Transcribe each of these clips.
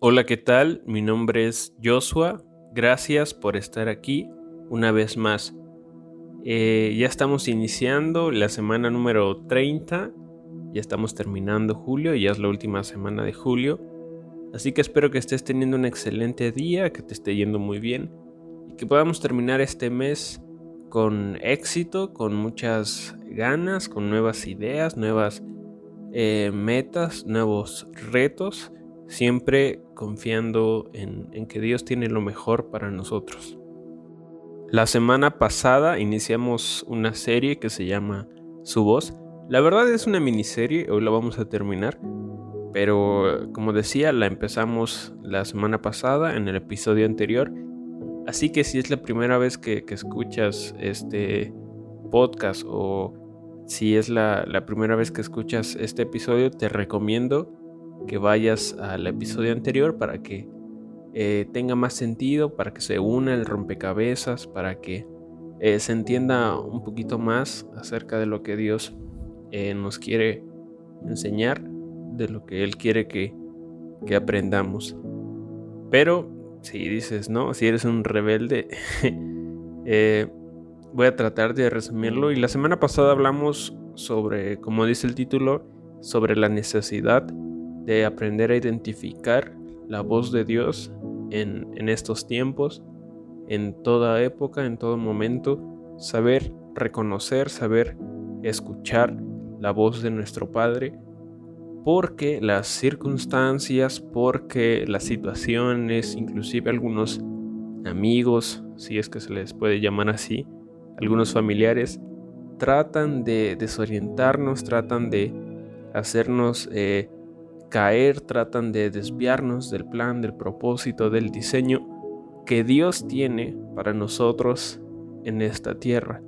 Hola, ¿qué tal? Mi nombre es Joshua. Gracias por estar aquí una vez más. Eh, ya estamos iniciando la semana número 30. Ya estamos terminando julio, ya es la última semana de julio. Así que espero que estés teniendo un excelente día, que te esté yendo muy bien y que podamos terminar este mes con éxito, con muchas ganas, con nuevas ideas, nuevas eh, metas, nuevos retos siempre confiando en, que Dios tiene lo mejor para nosotros. La semana pasada iniciamos una serie que se llama Su voz. La verdad es una miniserie, hoy la vamos a terminar, pero como decía, la empezamos la semana pasada en el episodio anterior. Así que si es la primera vez que, escuchas este podcast o si es la, la primera vez que escuchas este episodio, te recomiendo que vayas al episodio anterior para que eh, tenga más sentido, para que se una el rompecabezas, para que eh, se entienda un poquito más acerca de lo que Dios eh, nos quiere enseñar, de lo que Él quiere que, que aprendamos. Pero si dices, no, si eres un rebelde, voy a tratar de resumirlo. Y la semana pasada hablamos sobre, como dice el título, sobre la necesidad de aprender a identificar la voz de Dios en, estos tiempos, en toda época, en todo momento, saber reconocer, saber escuchar la voz de nuestro Padre, porque las circunstancias, porque las situaciones, inclusive algunos amigos, si es que se les puede llamar así, algunos familiares, tratan de desorientarnos, tratan de hacernos eh, caer, tratan de desviarnos del plan, del propósito, del diseño que Dios tiene para nosotros en esta tierra.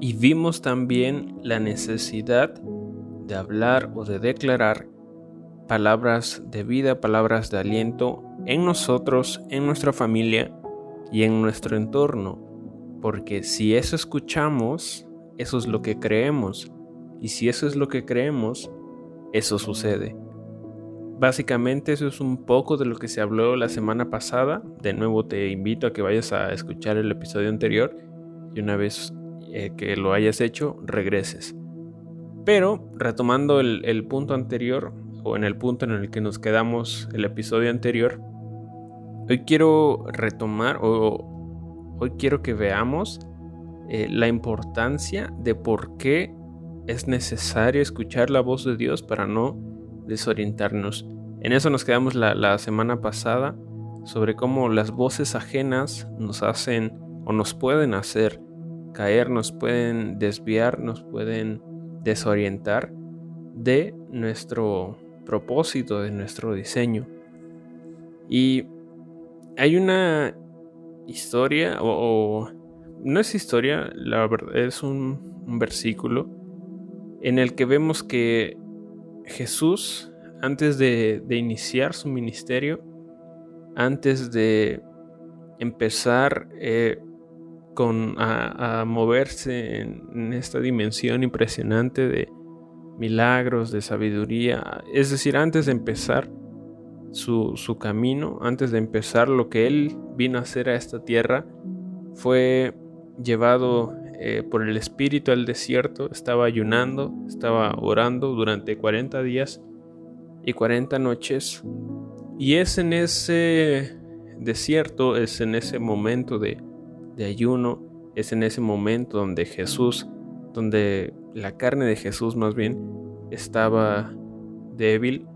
Y vimos también la necesidad de hablar o de declarar palabras de vida, palabras de aliento en nosotros, en nuestra familia y en nuestro entorno. Porque si eso escuchamos, eso es lo que creemos. Y si eso es lo que creemos, eso sucede. Básicamente eso es un poco de lo que se habló la semana pasada. De nuevo te invito a que vayas a escuchar el episodio anterior y una vez eh, que lo hayas hecho, regreses. Pero retomando el, punto anterior o en el punto en el que nos quedamos el episodio anterior, hoy quiero retomar o hoy quiero que veamos eh, la importancia de por qué es necesario escuchar la voz de Dios para no desorientarnos. En eso nos quedamos la, semana pasada sobre cómo las voces ajenas nos hacen o nos pueden hacer caer, nos pueden desviar, nos pueden desorientar de nuestro propósito, de nuestro diseño. Y hay una historia, o, no es historia, la verdad es un, versículo en el que vemos que Jesús, antes de, iniciar su ministerio, antes de empezar eh, con, a, moverse en, esta dimensión impresionante de milagros, de sabiduría, es decir, antes de empezar su, su camino, antes de empezar lo que él vino a hacer a esta tierra, fue llevado eh, por el espíritu al desierto, estaba ayunando, estaba orando durante 40 días y 40 noches. Y es en ese desierto, es en ese momento de, de ayuno, es en ese momento donde Jesús, donde la carne de Jesús más bien estaba débil,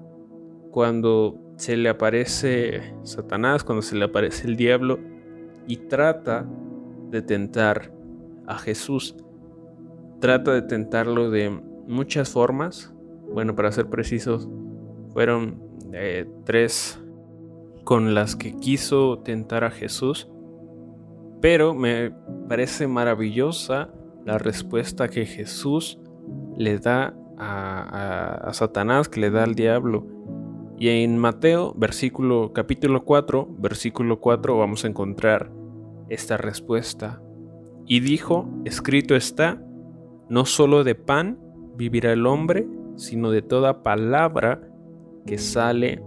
cuando se le aparece Satanás, cuando se le aparece el diablo y trata de tentar a Jesús. Trata de tentarlo de muchas formas. Bueno, para ser precisos, fueron eh, tres con las que quiso tentar a Jesús. Pero me parece maravillosa la respuesta que Jesús le da a, Satanás, que le da al diablo. Y en Mateo, versículo, capítulo 4, versículo 4, vamos a encontrar esta respuesta. Y dijo, escrito está, no solo de pan vivirá el hombre, sino de toda palabra que sale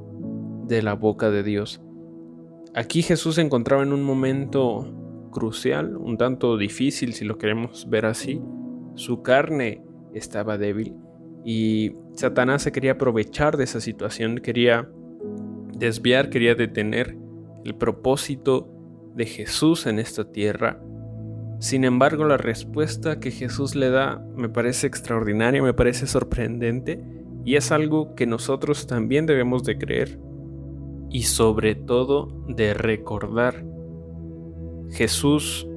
de la boca de Dios. Aquí Jesús se encontraba en un momento crucial, un tanto difícil si lo queremos ver así. Su carne estaba débil y Satanás se quería aprovechar de esa situación, quería desviar, quería detener el propósito de Jesús en esta tierra. Sin embargo, la respuesta que Jesús le da me parece extraordinaria, me parece sorprendente y es algo que nosotros también debemos de creer y sobre todo de recordar. Jesús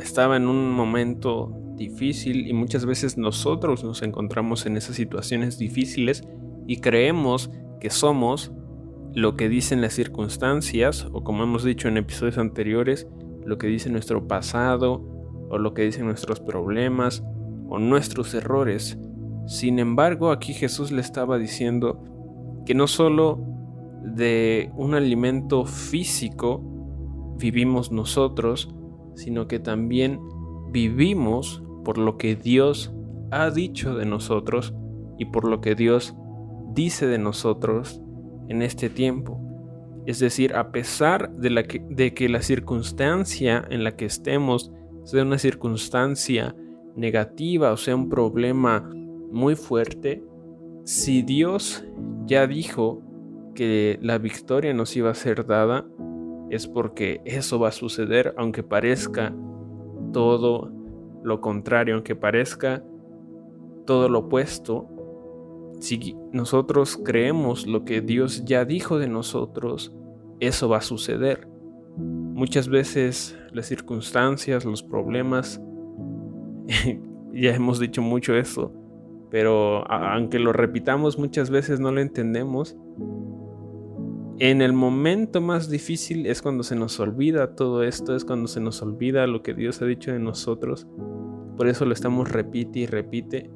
estaba en un momento difícil y muchas veces nosotros nos encontramos en esas situaciones difíciles y creemos que somos lo que dicen las circunstancias o como hemos dicho en episodios anteriores, lo que dice nuestro pasado o lo que dicen nuestros problemas o nuestros errores. Sin embargo, aquí Jesús le estaba diciendo que no solo de un alimento físico vivimos nosotros, sino que también vivimos por lo que Dios ha dicho de nosotros y por lo que Dios dice de nosotros en este tiempo. Es decir, a pesar de, la que, de que la circunstancia en la que estemos sea una circunstancia negativa o sea un problema muy fuerte, si Dios ya dijo que la victoria nos iba a ser dada, es porque eso va a suceder aunque parezca todo lo contrario, aunque parezca todo lo opuesto, si nosotros creemos lo que Dios ya dijo de nosotros, eso va a suceder. Muchas veces las circunstancias, los problemas, ya hemos dicho mucho eso, pero aunque lo repitamos muchas veces no lo entendemos, en el momento más difícil es cuando se nos olvida todo esto, es cuando se nos olvida lo que Dios ha dicho de nosotros. Por eso lo estamos repite y repite.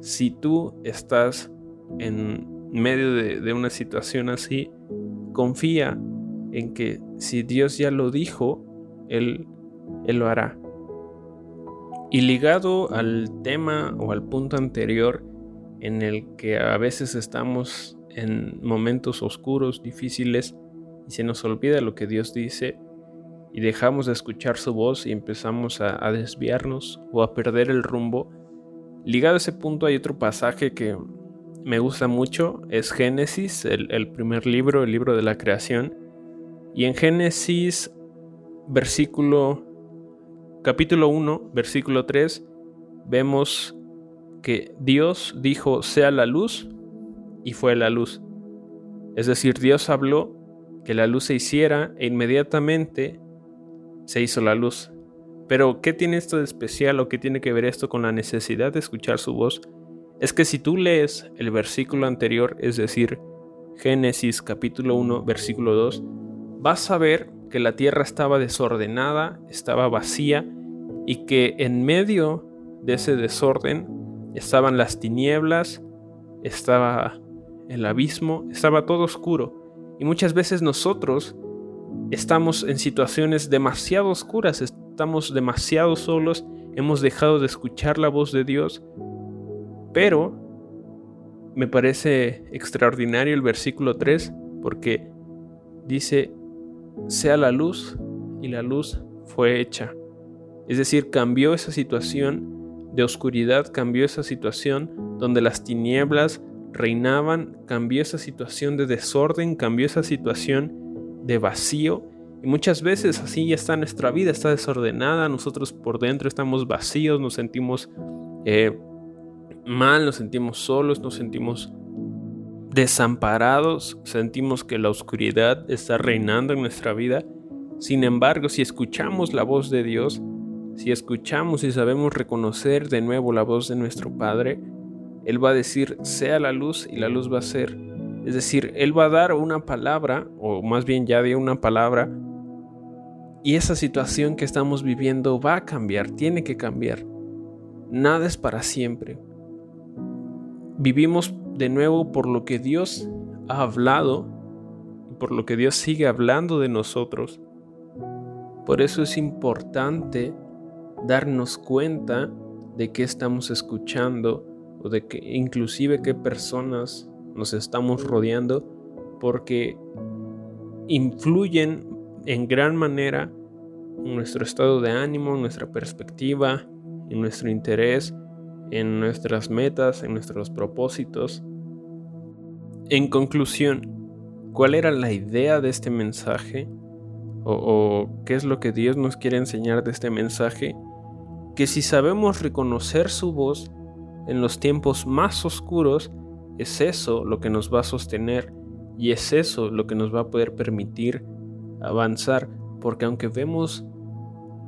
Si tú estás en medio de, una situación así, confía en que si Dios ya lo dijo, Él, Él lo hará. Y ligado al tema o al punto anterior en el que a veces estamos en momentos oscuros, difíciles, y se nos olvida lo que Dios dice, y dejamos de escuchar su voz y empezamos a, desviarnos o a perder el rumbo. Ligado a ese punto hay otro pasaje que me gusta mucho, es Génesis, el, el primer libro, el libro de la creación. Y en Génesis, versículo, capítulo 1, versículo 3, vemos que Dios dijo, sea la luz, y fue la luz. Es decir, Dios habló que la luz se hiciera e inmediatamente se hizo la luz. Pero, ¿qué tiene esto de especial o qué tiene que ver esto con la necesidad de escuchar su voz? Es que si tú lees el versículo anterior, es decir, Génesis capítulo 1, versículo 2, vas a ver que la tierra estaba desordenada, estaba vacía y que en medio de ese desorden estaban las tinieblas, estaba el abismo, estaba todo oscuro. Y muchas veces nosotros estamos en situaciones demasiado oscuras, estamos demasiado solos, hemos dejado de escuchar la voz de Dios. Pero me parece extraordinario el versículo 3 porque dice, sea la luz y la luz fue hecha. Es decir, cambió esa situación de oscuridad, cambió esa situación donde las tinieblas reinaban, cambió esa situación de desorden, cambió esa situación de vacío. Y muchas veces así ya está nuestra vida, está desordenada, nosotros por dentro estamos vacíos, nos sentimos eh, mal, nos sentimos solos, nos sentimos desamparados, sentimos que la oscuridad está reinando en nuestra vida. Sin embargo, si escuchamos la voz de Dios, si escuchamos y sabemos reconocer de nuevo la voz de nuestro Padre, él va a decir, sea la luz y la luz va a ser. Es decir, Él va a dar una palabra, o más bien ya dio una palabra, y esa situación que estamos viviendo va a cambiar, tiene que cambiar. Nada es para siempre. Vivimos de nuevo por lo que Dios ha hablado por lo que Dios sigue hablando de nosotros. Por eso es importante darnos cuenta de qué estamos escuchando o de que inclusive qué personas nos estamos rodeando, porque influyen en gran manera en nuestro estado de ánimo, en nuestra perspectiva, en nuestro interés, en nuestras metas, en nuestros propósitos. En conclusión, ¿cuál era la idea de este mensaje? O, qué es lo que Dios nos quiere enseñar de este mensaje? Que si sabemos reconocer su voz en los tiempos más oscuros, es eso lo que nos va a sostener y es eso lo que nos va a poder permitir avanzar, porque aunque vemos,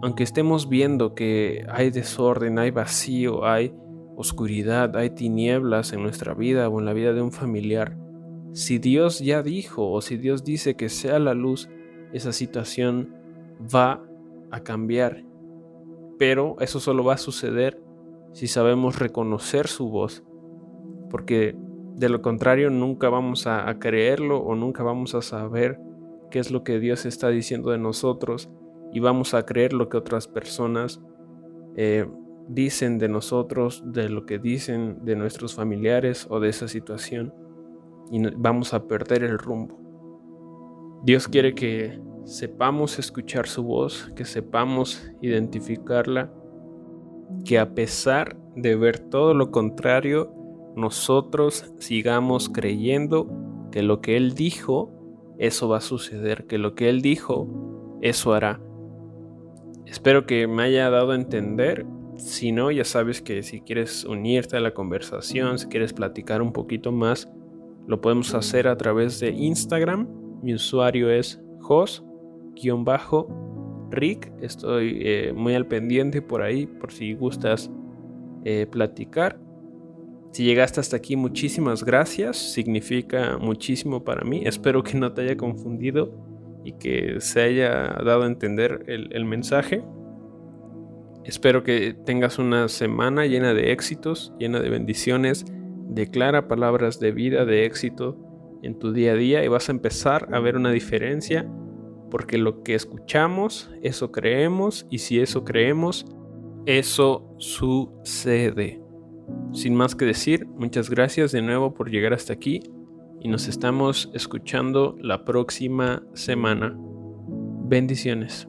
aunque estemos viendo que hay desorden, hay vacío, hay oscuridad, hay tinieblas en nuestra vida o en la vida de un familiar, si Dios ya dijo o si Dios dice que sea la luz, esa situación va a cambiar. Pero eso solo va a suceder si sabemos reconocer su voz, porque de lo contrario nunca vamos a, creerlo o nunca vamos a saber qué es lo que Dios está diciendo de nosotros y vamos a creer lo que otras personas eh, dicen de nosotros, de lo que dicen de nuestros familiares o de esa situación y vamos a perder el rumbo. Dios quiere que sepamos escuchar su voz, que sepamos identificarla, que a pesar de ver todo lo contrario, nosotros sigamos creyendo que lo que Él dijo, eso va a suceder, que lo que Él dijo, eso hará. Espero que me haya dado a entender si no, ya sabes que si quieres unirte a la conversación, si quieres platicar un poquito más, lo podemos hacer a través de Instagram. Mi usuario es jos-rick. Estoy eh, muy al pendiente por ahí, por si gustas eh, platicar. Si llegaste hasta aquí, muchísimas gracias. Significa muchísimo para mí. Espero que no te haya confundido y que se haya dado a entender el mensaje. Espero que tengas una semana llena de éxitos, llena de bendiciones. Declara palabras de vida, de éxito en tu día a día y vas a empezar a ver una diferencia porque lo que escuchamos, eso creemos y si eso creemos, eso sucede. Sin más que decir, muchas gracias de nuevo por llegar hasta aquí y nos estamos escuchando la próxima semana. Bendiciones.